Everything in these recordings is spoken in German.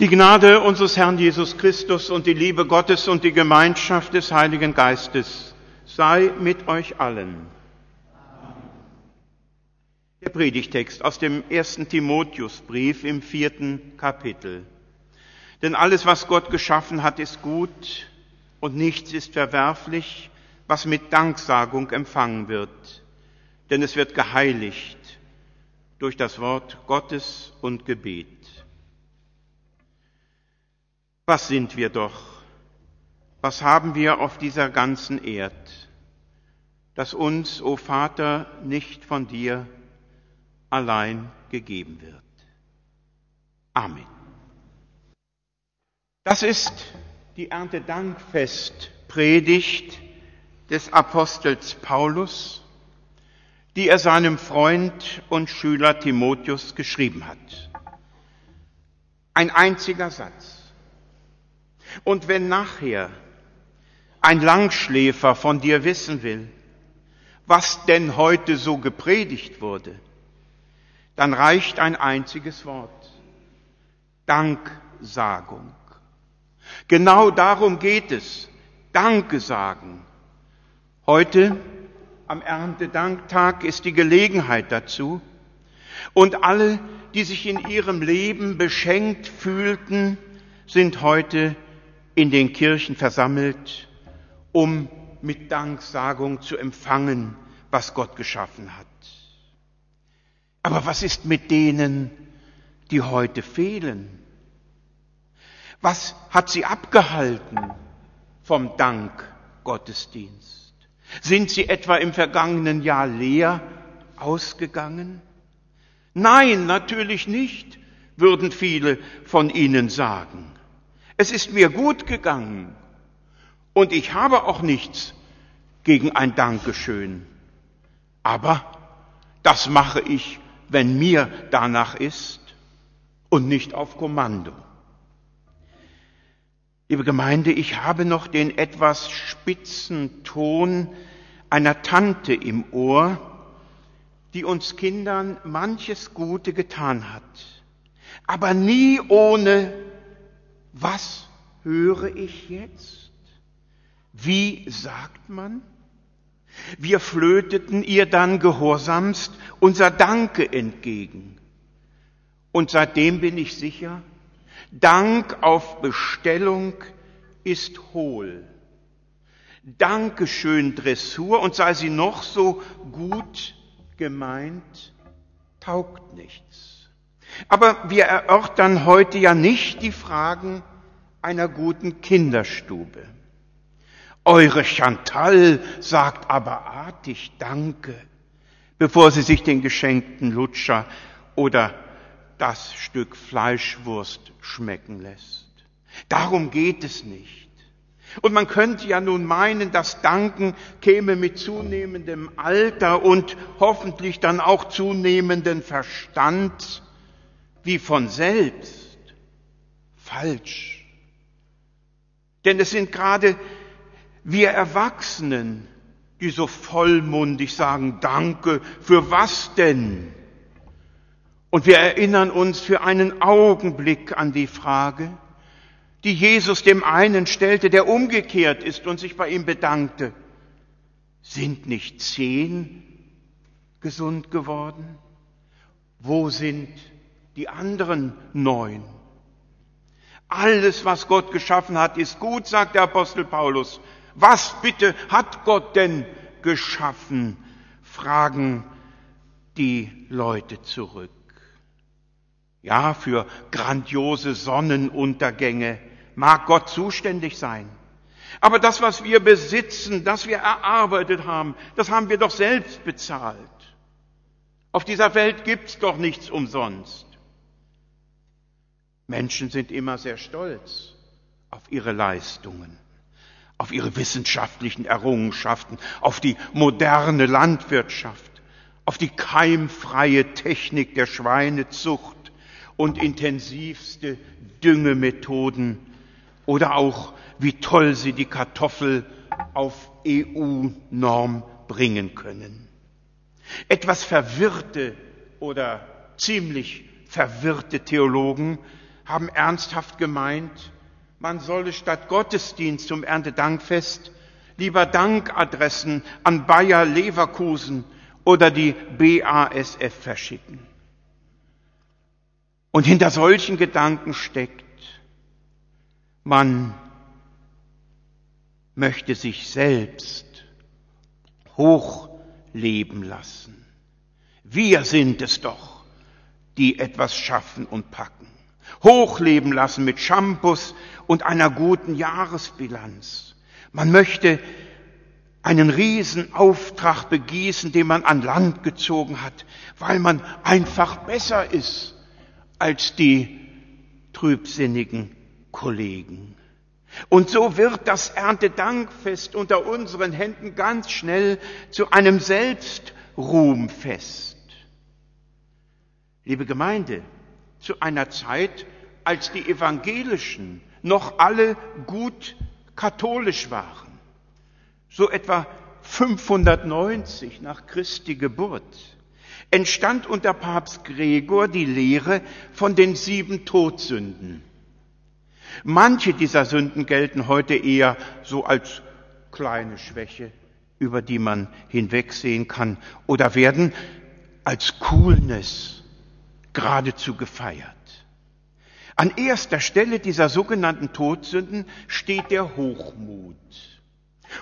Die Gnade unseres Herrn Jesus Christus und die Liebe Gottes und die Gemeinschaft des Heiligen Geistes sei mit euch allen. Der Predigtext aus dem ersten Timotheusbrief im vierten Kapitel. Denn alles, was Gott geschaffen hat, ist gut und nichts ist verwerflich, was mit Danksagung empfangen wird. Denn es wird geheiligt durch das Wort Gottes und Gebet. Was sind wir doch? Was haben wir auf dieser ganzen Erd, das uns, o Vater, nicht von dir allein gegeben wird? Amen. Das ist die Erntedankfest-Predigt des Apostels Paulus, die er seinem Freund und Schüler Timotheus geschrieben hat. Ein einziger Satz. Und wenn nachher ein Langschläfer von dir wissen will, was denn heute so gepredigt wurde, dann reicht ein einziges Wort. Danksagung. Genau darum geht es. Danke sagen. Heute, am Erntedanktag, ist die Gelegenheit dazu. Und alle, die sich in ihrem Leben beschenkt fühlten, sind heute in den Kirchen versammelt, um mit Danksagung zu empfangen, was Gott geschaffen hat. Aber was ist mit denen, die heute fehlen? Was hat sie abgehalten vom Dank Gottesdienst? Sind sie etwa im vergangenen Jahr leer ausgegangen? Nein, natürlich nicht, würden viele von ihnen sagen. Es ist mir gut gegangen und ich habe auch nichts gegen ein Dankeschön. Aber das mache ich, wenn mir danach ist und nicht auf Kommando. Liebe Gemeinde, ich habe noch den etwas spitzen Ton einer Tante im Ohr, die uns Kindern manches Gute getan hat, aber nie ohne was höre ich jetzt? Wie sagt man? Wir flöteten ihr dann gehorsamst unser Danke entgegen. Und seitdem bin ich sicher, Dank auf Bestellung ist hohl. Dankeschön Dressur und sei sie noch so gut gemeint, taugt nichts. Aber wir erörtern heute ja nicht die Fragen einer guten Kinderstube. Eure Chantal sagt aber artig Danke, bevor sie sich den geschenkten Lutscher oder das Stück Fleischwurst schmecken lässt. Darum geht es nicht. Und man könnte ja nun meinen, das Danken käme mit zunehmendem Alter und hoffentlich dann auch zunehmenden Verstand wie von selbst. Falsch. Denn es sind gerade wir Erwachsenen, die so vollmundig sagen, danke, für was denn? Und wir erinnern uns für einen Augenblick an die Frage, die Jesus dem einen stellte, der umgekehrt ist und sich bei ihm bedankte. Sind nicht zehn gesund geworden? Wo sind die anderen neun. Alles, was Gott geschaffen hat, ist gut, sagt der Apostel Paulus. Was bitte hat Gott denn geschaffen? fragen die Leute zurück. Ja, für grandiose Sonnenuntergänge mag Gott zuständig sein. Aber das, was wir besitzen, das wir erarbeitet haben, das haben wir doch selbst bezahlt. Auf dieser Welt gibt's doch nichts umsonst. Menschen sind immer sehr stolz auf ihre Leistungen, auf ihre wissenschaftlichen Errungenschaften, auf die moderne Landwirtschaft, auf die keimfreie Technik der Schweinezucht und intensivste Düngemethoden oder auch, wie toll sie die Kartoffel auf EU-Norm bringen können. Etwas verwirrte oder ziemlich verwirrte Theologen haben ernsthaft gemeint, man solle statt Gottesdienst zum Erntedankfest lieber Dankadressen an Bayer Leverkusen oder die BASF verschicken. Und hinter solchen Gedanken steckt, man möchte sich selbst hochleben lassen. Wir sind es doch, die etwas schaffen und packen. Hochleben lassen mit Shampoos und einer guten Jahresbilanz. Man möchte einen Riesenauftrag begießen, den man an Land gezogen hat, weil man einfach besser ist als die trübsinnigen Kollegen. Und so wird das Erntedankfest unter unseren Händen ganz schnell zu einem Selbstruhmfest. Liebe Gemeinde, zu einer Zeit, als die Evangelischen noch alle gut katholisch waren, so etwa 590 nach Christi Geburt, entstand unter Papst Gregor die Lehre von den sieben Todsünden. Manche dieser Sünden gelten heute eher so als kleine Schwäche, über die man hinwegsehen kann, oder werden als Coolness geradezu gefeiert. An erster Stelle dieser sogenannten Todsünden steht der Hochmut.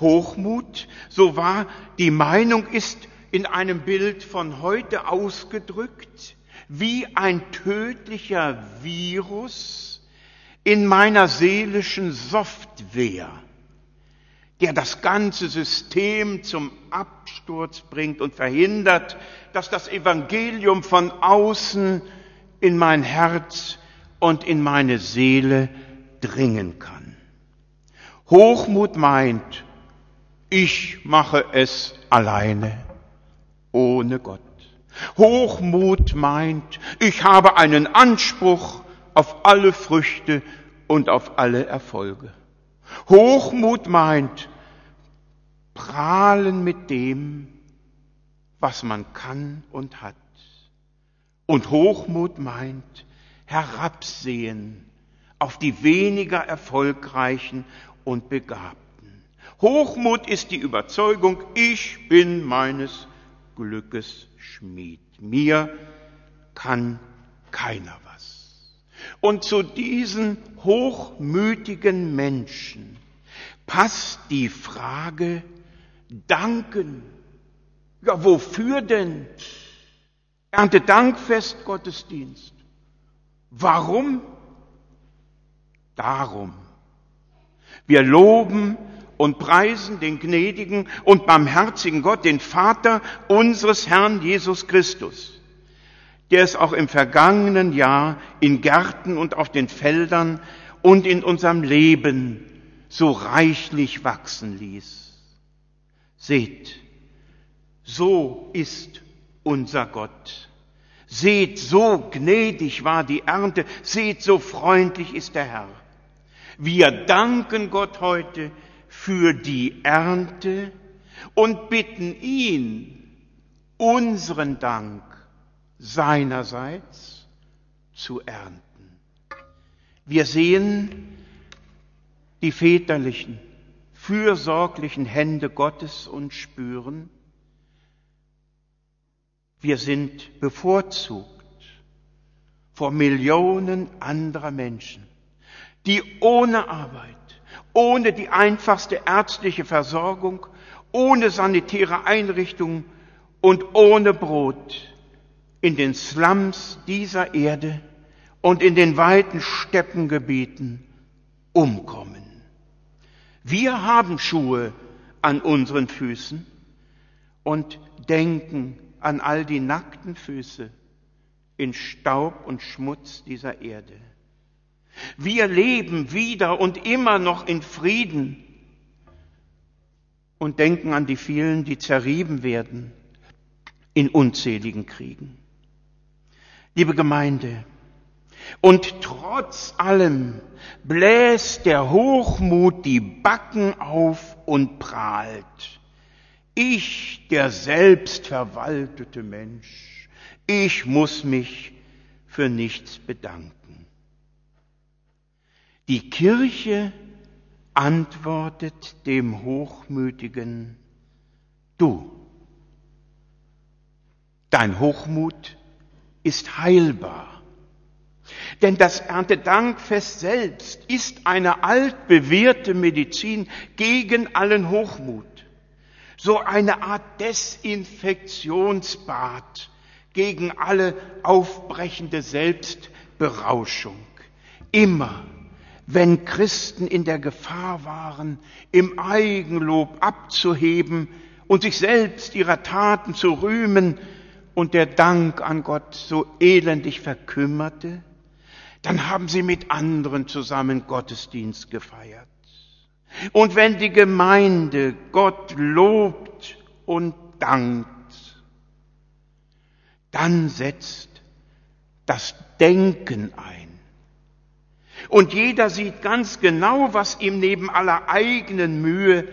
Hochmut, so wahr die Meinung ist in einem Bild von heute ausgedrückt, wie ein tödlicher Virus in meiner seelischen Software, der das ganze System zum Absturz bringt und verhindert, dass das Evangelium von außen in mein Herz und in meine Seele dringen kann. Hochmut meint, ich mache es alleine, ohne Gott. Hochmut meint, ich habe einen Anspruch auf alle Früchte und auf alle Erfolge. Hochmut meint, prahlen mit dem, was man kann und hat. Und Hochmut meint, herabsehen auf die weniger erfolgreichen und begabten. Hochmut ist die Überzeugung, ich bin meines Glückes Schmied. Mir kann keiner was. Und zu diesen hochmütigen Menschen passt die Frage, danken. Ja, wofür denn? Erntedankfest Gottesdienst. Warum? Darum. Wir loben und preisen den gnädigen und barmherzigen Gott, den Vater unseres Herrn Jesus Christus, der es auch im vergangenen Jahr in Gärten und auf den Feldern und in unserem Leben so reichlich wachsen ließ. Seht, so ist unser Gott. Seht, so gnädig war die Ernte. Seht, so freundlich ist der Herr. Wir danken Gott heute für die Ernte und bitten ihn, unseren Dank seinerseits zu ernten. Wir sehen die väterlichen, fürsorglichen Hände Gottes und spüren, wir sind bevorzugt vor Millionen anderer Menschen, die ohne Arbeit, ohne die einfachste ärztliche Versorgung, ohne sanitäre Einrichtungen und ohne Brot in den Slums dieser Erde und in den weiten Steppengebieten umkommen. Wir haben Schuhe an unseren Füßen und denken an all die nackten Füße in Staub und Schmutz dieser Erde. Wir leben wieder und immer noch in Frieden und denken an die vielen, die zerrieben werden in unzähligen Kriegen. Liebe Gemeinde, und trotz allem bläst der Hochmut die Backen auf und prahlt. Ich, der selbstverwaltete Mensch, ich muss mich für nichts bedanken. Die Kirche antwortet dem Hochmütigen, du, dein Hochmut ist heilbar. Denn das Erntedankfest selbst ist eine altbewährte Medizin gegen allen Hochmut. So eine Art Desinfektionsbad gegen alle aufbrechende Selbstberauschung. Immer wenn Christen in der Gefahr waren, im Eigenlob abzuheben und sich selbst ihrer Taten zu rühmen und der Dank an Gott so elendig verkümmerte, dann haben sie mit anderen zusammen Gottesdienst gefeiert. Und wenn die Gemeinde Gott lobt und dankt, dann setzt das Denken ein. Und jeder sieht ganz genau, was ihm neben aller eigenen Mühe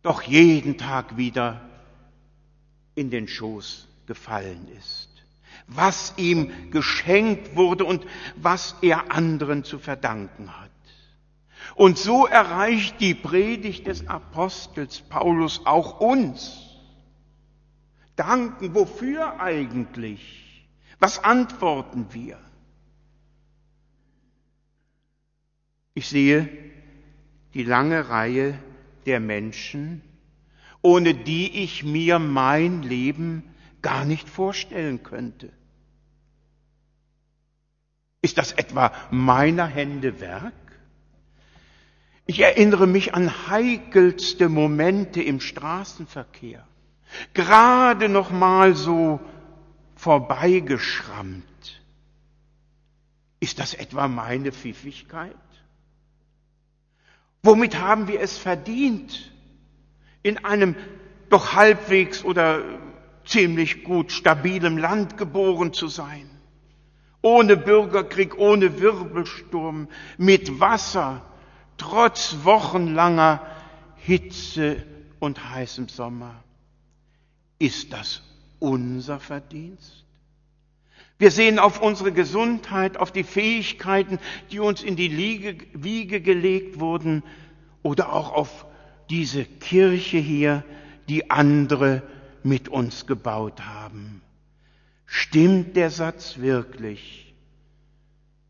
doch jeden Tag wieder in den Schoß gefallen ist, was ihm geschenkt wurde und was er anderen zu verdanken hat. Und so erreicht die Predigt des Apostels Paulus auch uns. Danken, wofür eigentlich? Was antworten wir? Ich sehe die lange Reihe der Menschen, ohne die ich mir mein Leben gar nicht vorstellen könnte. Ist das etwa meiner Hände Werk? Ich erinnere mich an heikelste Momente im Straßenverkehr, gerade noch mal so vorbeigeschrammt. Ist das etwa meine Pfiffigkeit? Womit haben wir es verdient, in einem doch halbwegs oder ziemlich gut stabilem Land geboren zu sein? Ohne Bürgerkrieg, ohne Wirbelsturm, mit Wasser, trotz wochenlanger Hitze und heißem Sommer. Ist das unser Verdienst? Wir sehen auf unsere Gesundheit, auf die Fähigkeiten, die uns in die Liege, Wiege gelegt wurden, oder auch auf diese Kirche hier, die andere mit uns gebaut haben. Stimmt der Satz wirklich,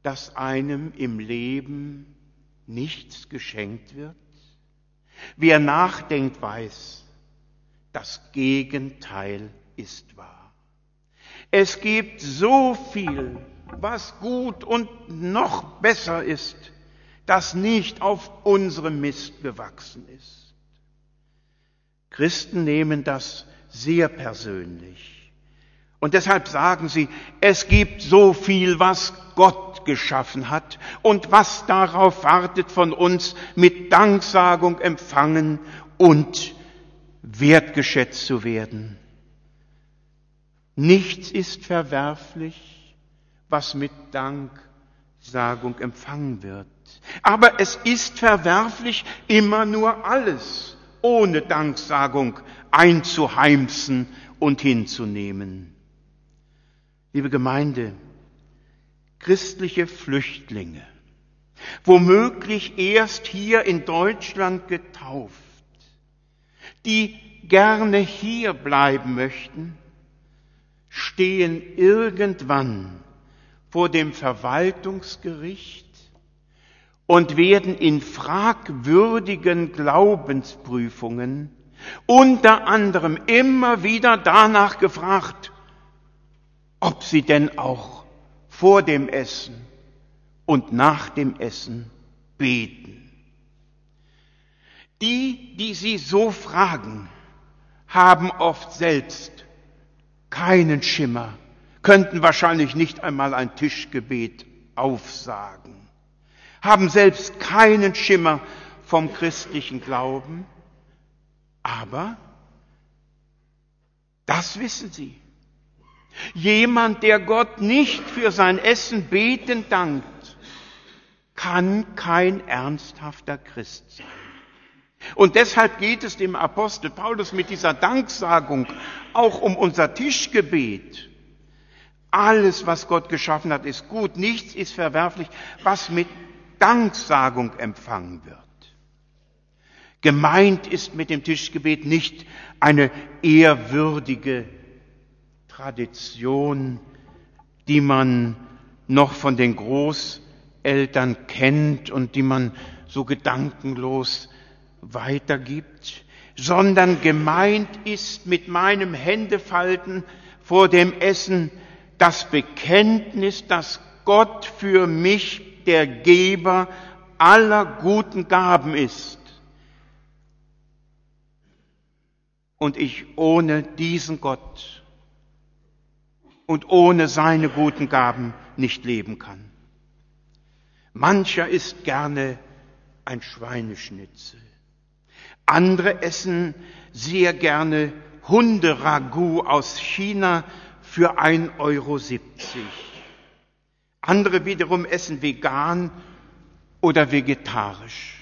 dass einem im Leben nichts geschenkt wird? Wer nachdenkt, weiß, das Gegenteil ist wahr. Es gibt so viel, was gut und noch besser ist, das nicht auf unserem Mist gewachsen ist. Christen nehmen das sehr persönlich. Und deshalb sagen sie, es gibt so viel, was Gott geschaffen hat und was darauf wartet von uns mit Danksagung empfangen und wertgeschätzt zu werden. Nichts ist verwerflich, was mit Danksagung empfangen wird. Aber es ist verwerflich, immer nur alles ohne Danksagung einzuheimsen und hinzunehmen. Liebe Gemeinde, christliche Flüchtlinge, womöglich erst hier in Deutschland getauft, die gerne hier bleiben möchten, stehen irgendwann vor dem Verwaltungsgericht und werden in fragwürdigen Glaubensprüfungen unter anderem immer wieder danach gefragt, ob sie denn auch vor dem Essen und nach dem Essen beten. Die, die sie so fragen, haben oft selbst keinen Schimmer, könnten wahrscheinlich nicht einmal ein Tischgebet aufsagen, haben selbst keinen Schimmer vom christlichen Glauben, aber das wissen sie. Jemand, der Gott nicht für sein Essen beten dankt, kann kein ernsthafter Christ sein. Und deshalb geht es dem Apostel Paulus mit dieser Danksagung auch um unser Tischgebet. Alles, was Gott geschaffen hat, ist gut, nichts ist verwerflich, was mit Danksagung empfangen wird. Gemeint ist mit dem Tischgebet nicht eine ehrwürdige Tradition, die man noch von den Großeltern kennt und die man so gedankenlos weitergibt, sondern gemeint ist mit meinem Händefalten vor dem Essen das Bekenntnis, dass Gott für mich der Geber aller guten Gaben ist. Und ich ohne diesen Gott und ohne seine guten Gaben nicht leben kann. Mancher isst gerne ein Schweineschnitzel. Andere essen sehr gerne Hunderagout aus China für 1,70 Euro. Andere wiederum essen vegan oder vegetarisch.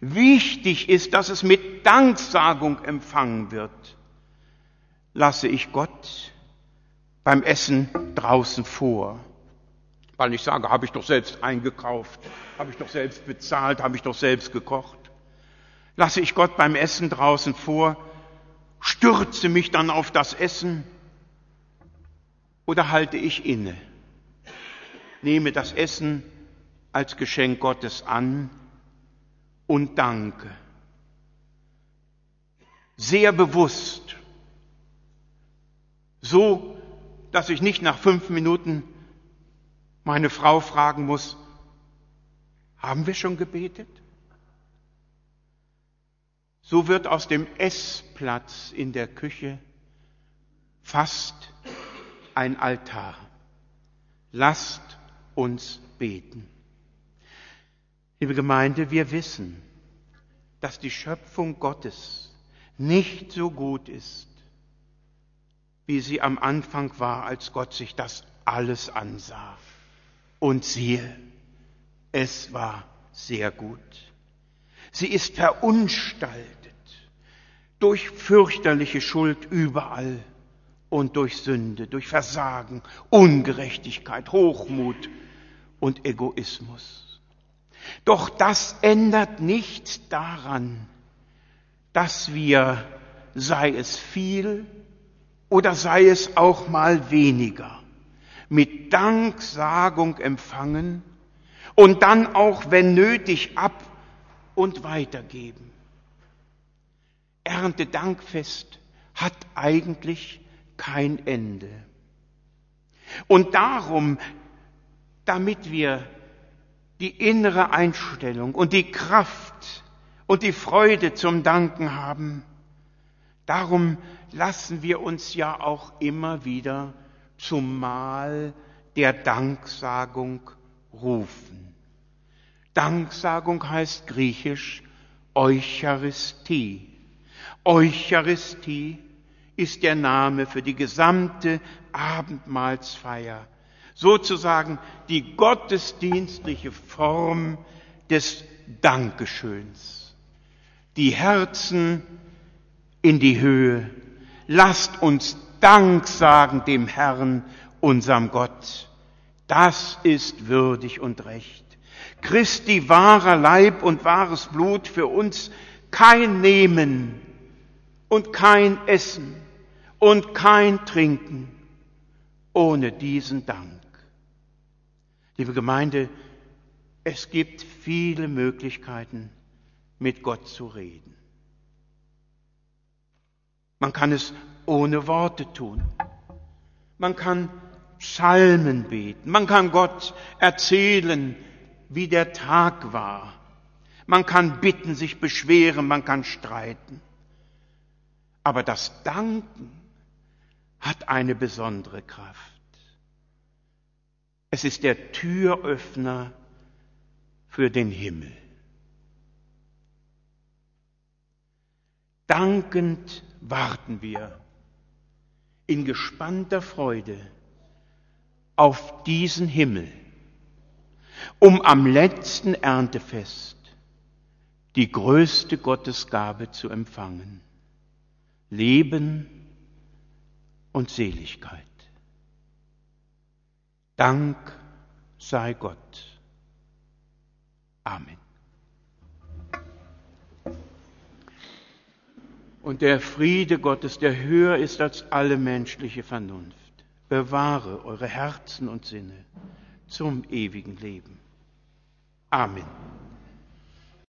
Wichtig ist, dass es mit Danksagung empfangen wird. Lasse ich Gott beim Essen draußen vor. Weil ich sage, habe ich doch selbst eingekauft, habe ich doch selbst bezahlt, habe ich doch selbst gekocht. Lasse ich Gott beim Essen draußen vor, stürze mich dann auf das Essen oder halte ich inne? Nehme das Essen als Geschenk Gottes an und danke. Sehr bewusst. So, dass ich nicht nach fünf Minuten meine Frau fragen muss, haben wir schon gebetet? So wird aus dem Essplatz in der Küche fast ein Altar. Lasst uns beten. Liebe Gemeinde, wir wissen, dass die Schöpfung Gottes nicht so gut ist, wie sie am Anfang war, als Gott sich das alles ansah. Und siehe, es war sehr gut. Sie ist verunstaltet durch fürchterliche Schuld überall und durch Sünde, durch Versagen, Ungerechtigkeit, Hochmut und Egoismus. Doch das ändert nichts daran, dass wir, sei es viel oder sei es auch mal weniger, mit Danksagung empfangen und dann auch, wenn nötig, ab und weitergeben. Erntedankfest hat eigentlich kein Ende. Und darum, damit wir die innere Einstellung und die Kraft und die Freude zum Danken haben, darum lassen wir uns ja auch immer wieder zum Mahl der Danksagung rufen. Danksagung heißt griechisch Eucharistie. Eucharistie ist der Name für die gesamte Abendmahlsfeier, sozusagen die gottesdienstliche Form des Dankeschöns. Die Herzen in die Höhe. Lasst uns Dank sagen dem Herrn, unserem Gott. Das ist würdig und recht. Christi wahrer Leib und wahres Blut für uns kein Nehmen und kein Essen und kein Trinken ohne diesen Dank. Liebe Gemeinde, es gibt viele Möglichkeiten, mit Gott zu reden. Man kann es ohne Worte tun. Man kann Psalmen beten. Man kann Gott erzählen, wie der Tag war. Man kann bitten, sich beschweren, man kann streiten. Aber das Danken hat eine besondere Kraft. Es ist der Türöffner für den Himmel. Dankend warten wir in gespannter Freude auf diesen Himmel, um am letzten Erntefest die größte Gottesgabe zu empfangen. Leben und Seligkeit. Dank sei Gott. Amen. Und der Friede Gottes, der höher ist als alle menschliche Vernunft, bewahre eure Herzen und Sinne zum ewigen Leben. Amen.